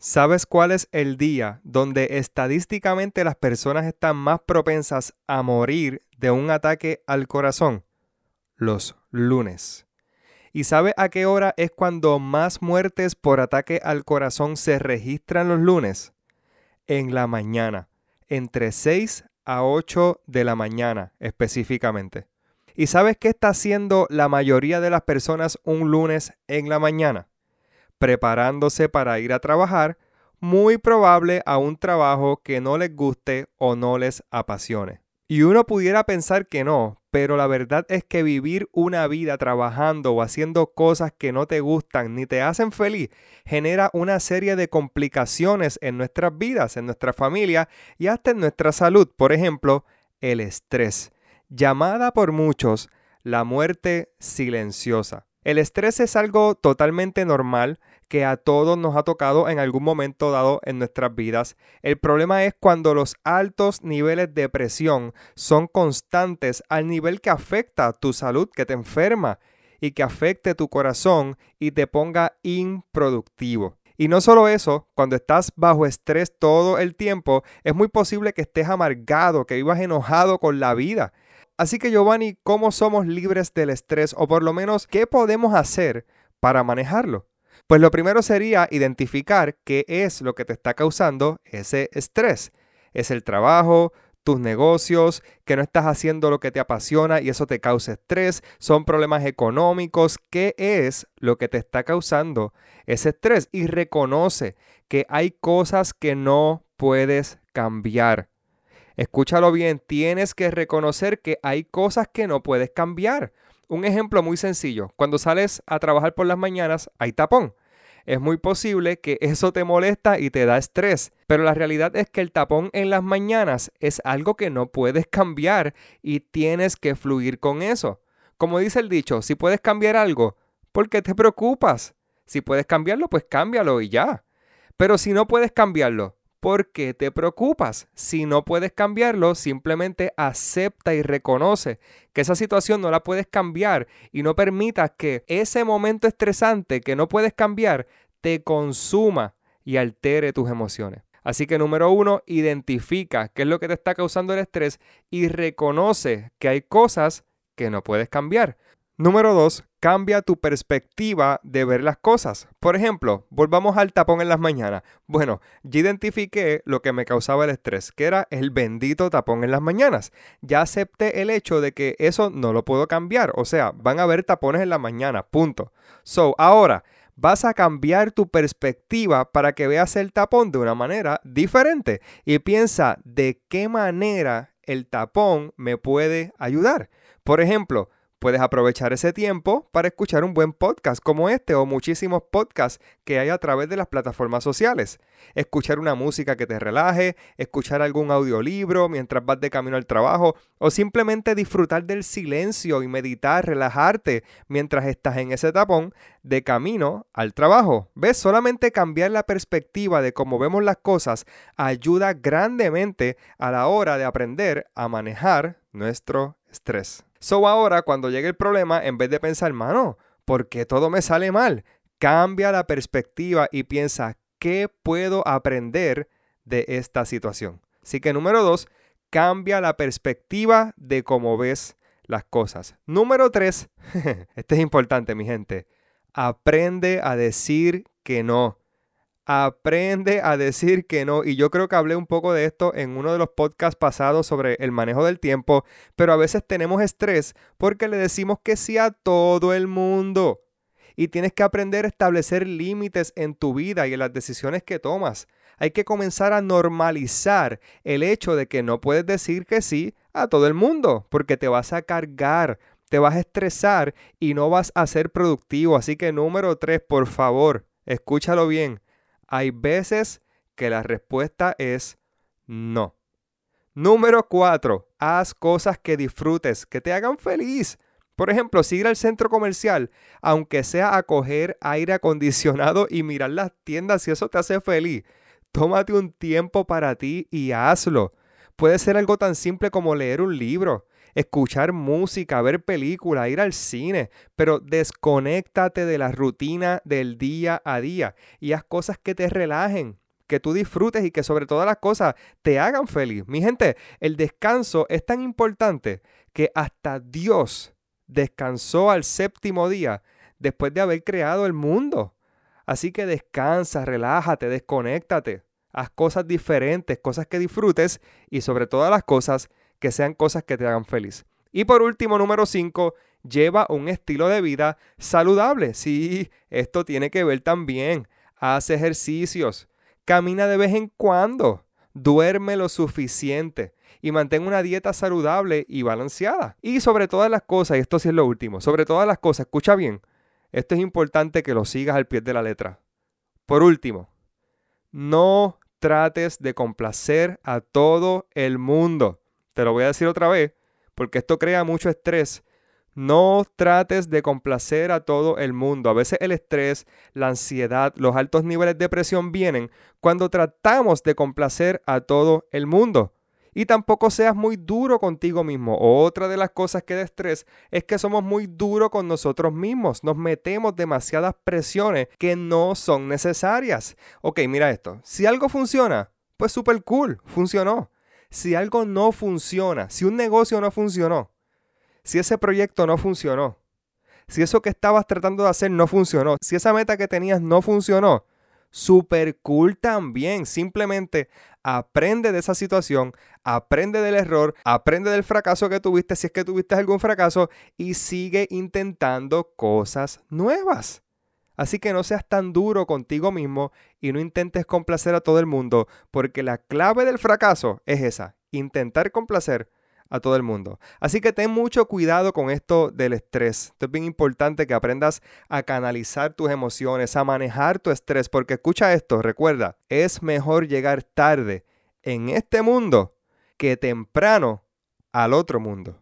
¿Sabes cuál es el día donde estadísticamente las personas están más propensas a morir de un ataque al corazón? Los lunes. ¿Y sabe a qué hora es cuando más muertes por ataque al corazón se registran los lunes? En la mañana, entre 6 a 8 de la mañana específicamente. ¿Y sabes qué está haciendo la mayoría de las personas un lunes en la mañana? Preparándose para ir a trabajar, muy probable a un trabajo que no les guste o no les apasione. Y uno pudiera pensar que no, pero la verdad es que vivir una vida trabajando o haciendo cosas que no te gustan ni te hacen feliz genera una serie de complicaciones en nuestras vidas, en nuestra familia y hasta en nuestra salud. Por ejemplo, el estrés, llamada por muchos la muerte silenciosa. El estrés es algo totalmente normal que a todos nos ha tocado en algún momento dado en nuestras vidas. El problema es cuando los altos niveles de presión son constantes al nivel que afecta tu salud, que te enferma y que afecte tu corazón y te ponga improductivo. Y no solo eso, cuando estás bajo estrés todo el tiempo, es muy posible que estés amargado, que vivas enojado con la vida. Así que Giovanni, ¿cómo somos libres del estrés? O por lo menos, ¿qué podemos hacer para manejarlo? Pues lo primero sería identificar qué es lo que te está causando ese estrés. ¿Es el trabajo? tus negocios, que no estás haciendo lo que te apasiona y eso te causa estrés, son problemas económicos, ¿qué es lo que te está causando ese estrés? Y reconoce que hay cosas que no puedes cambiar. Escúchalo bien, tienes que reconocer que hay cosas que no puedes cambiar. Un ejemplo muy sencillo, cuando sales a trabajar por las mañanas hay tapón. Es muy posible que eso te molesta y te da estrés, pero la realidad es que el tapón en las mañanas es algo que no puedes cambiar y tienes que fluir con eso. Como dice el dicho, si puedes cambiar algo, ¿por qué te preocupas? Si puedes cambiarlo, pues cámbialo y ya. Pero si no puedes cambiarlo, ¿Por qué te preocupas? Si no puedes cambiarlo, simplemente acepta y reconoce que esa situación no la puedes cambiar y no permitas que ese momento estresante que no puedes cambiar te consuma y altere tus emociones. Así que número uno, identifica qué es lo que te está causando el estrés y reconoce que hay cosas que no puedes cambiar. Número dos, cambia tu perspectiva de ver las cosas. Por ejemplo, volvamos al tapón en las mañanas. Bueno, ya identifiqué lo que me causaba el estrés, que era el bendito tapón en las mañanas. Ya acepté el hecho de que eso no lo puedo cambiar. O sea, van a haber tapones en la mañana, punto. So, ahora vas a cambiar tu perspectiva para que veas el tapón de una manera diferente y piensa de qué manera el tapón me puede ayudar. Por ejemplo, Puedes aprovechar ese tiempo para escuchar un buen podcast como este o muchísimos podcasts que hay a través de las plataformas sociales. Escuchar una música que te relaje, escuchar algún audiolibro mientras vas de camino al trabajo o simplemente disfrutar del silencio y meditar, relajarte mientras estás en ese tapón de camino al trabajo. ¿Ves? Solamente cambiar la perspectiva de cómo vemos las cosas ayuda grandemente a la hora de aprender a manejar nuestro estrés. So ahora cuando llegue el problema, en vez de pensar, mano, ¿por qué todo me sale mal? Cambia la perspectiva y piensa, ¿qué puedo aprender de esta situación? Así que número dos, cambia la perspectiva de cómo ves las cosas. Número tres, este es importante mi gente, aprende a decir que no. Aprende a decir que no. Y yo creo que hablé un poco de esto en uno de los podcasts pasados sobre el manejo del tiempo, pero a veces tenemos estrés porque le decimos que sí a todo el mundo. Y tienes que aprender a establecer límites en tu vida y en las decisiones que tomas. Hay que comenzar a normalizar el hecho de que no puedes decir que sí a todo el mundo, porque te vas a cargar, te vas a estresar y no vas a ser productivo. Así que número tres, por favor, escúchalo bien hay veces que la respuesta es no. Número 4. Haz cosas que disfrutes, que te hagan feliz. Por ejemplo, si al centro comercial, aunque sea a coger aire acondicionado y mirar las tiendas si eso te hace feliz, tómate un tiempo para ti y hazlo. Puede ser algo tan simple como leer un libro, escuchar música, ver películas, ir al cine, pero desconéctate de la rutina del día a día y haz cosas que te relajen, que tú disfrutes y que sobre todas las cosas te hagan feliz. Mi gente, el descanso es tan importante que hasta Dios descansó al séptimo día después de haber creado el mundo. Así que descansa, relájate, desconéctate, haz cosas diferentes, cosas que disfrutes y sobre todas las cosas que sean cosas que te hagan feliz. Y por último, número 5, lleva un estilo de vida saludable. Sí, esto tiene que ver también. Haz ejercicios, camina de vez en cuando, duerme lo suficiente y mantén una dieta saludable y balanceada. Y sobre todas las cosas, y esto sí es lo último, sobre todas las cosas, escucha bien, esto es importante que lo sigas al pie de la letra. Por último, no trates de complacer a todo el mundo. Te lo voy a decir otra vez, porque esto crea mucho estrés. No trates de complacer a todo el mundo. A veces el estrés, la ansiedad, los altos niveles de presión vienen cuando tratamos de complacer a todo el mundo. Y tampoco seas muy duro contigo mismo. Otra de las cosas que da estrés es que somos muy duros con nosotros mismos. Nos metemos demasiadas presiones que no son necesarias. Ok, mira esto. Si algo funciona, pues súper cool, funcionó si algo no funciona, si un negocio no funcionó, si ese proyecto no funcionó, si eso que estabas tratando de hacer no funcionó, si esa meta que tenías no funcionó, super cool también. Simplemente aprende de esa situación, aprende del error, aprende del fracaso que tuviste, si es que tuviste algún fracaso, y sigue intentando cosas nuevas. Así que no seas tan duro contigo mismo y no intentes complacer a todo el mundo, porque la clave del fracaso es esa, intentar complacer a todo el mundo. Así que ten mucho cuidado con esto del estrés. es bien importante que aprendas a canalizar tus emociones, a manejar tu estrés, porque escucha esto, recuerda, es mejor llegar tarde en este mundo que temprano al otro mundo.